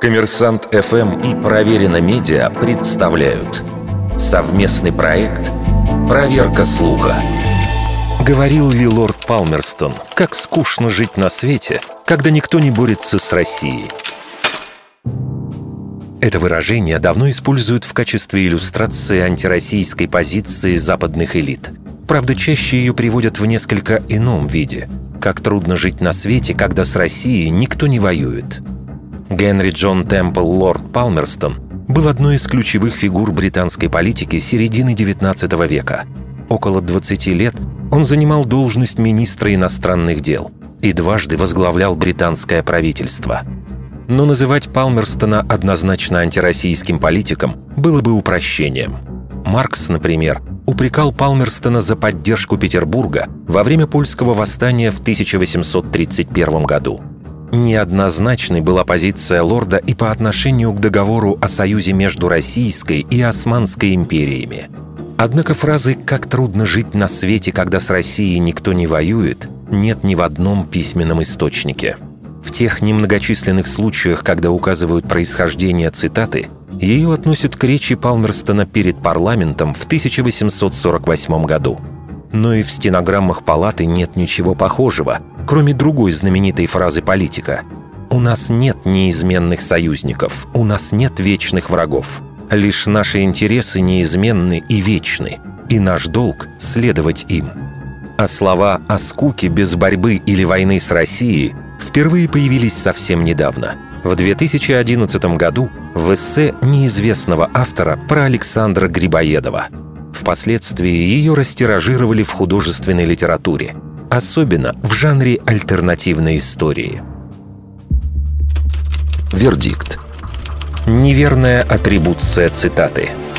Коммерсант ФМ и Проверено Медиа представляют совместный проект «Проверка слуха». Говорил ли лорд Палмерстон, как скучно жить на свете, когда никто не борется с Россией? Это выражение давно используют в качестве иллюстрации антироссийской позиции западных элит. Правда, чаще ее приводят в несколько ином виде. Как трудно жить на свете, когда с Россией никто не воюет. Генри Джон Темпл Лорд Палмерстон был одной из ключевых фигур британской политики середины XIX века. Около 20 лет он занимал должность министра иностранных дел и дважды возглавлял британское правительство. Но называть Палмерстона однозначно антироссийским политиком было бы упрощением. Маркс, например, упрекал Палмерстона за поддержку Петербурга во время польского восстания в 1831 году. Неоднозначной была позиция лорда и по отношению к договору о союзе между Российской и Османской империями. Однако фразы «как трудно жить на свете, когда с Россией никто не воюет» нет ни в одном письменном источнике. В тех немногочисленных случаях, когда указывают происхождение цитаты, ее относят к речи Палмерстона перед парламентом в 1848 году. Но и в стенограммах палаты нет ничего похожего, кроме другой знаменитой фразы политика «У нас нет неизменных союзников, у нас нет вечных врагов. Лишь наши интересы неизменны и вечны, и наш долг — следовать им». А слова о скуке без борьбы или войны с Россией впервые появились совсем недавно. В 2011 году в эссе неизвестного автора про Александра Грибоедова. Впоследствии ее растиражировали в художественной литературе, особенно в жанре альтернативной истории. Вердикт. Неверная атрибуция цитаты –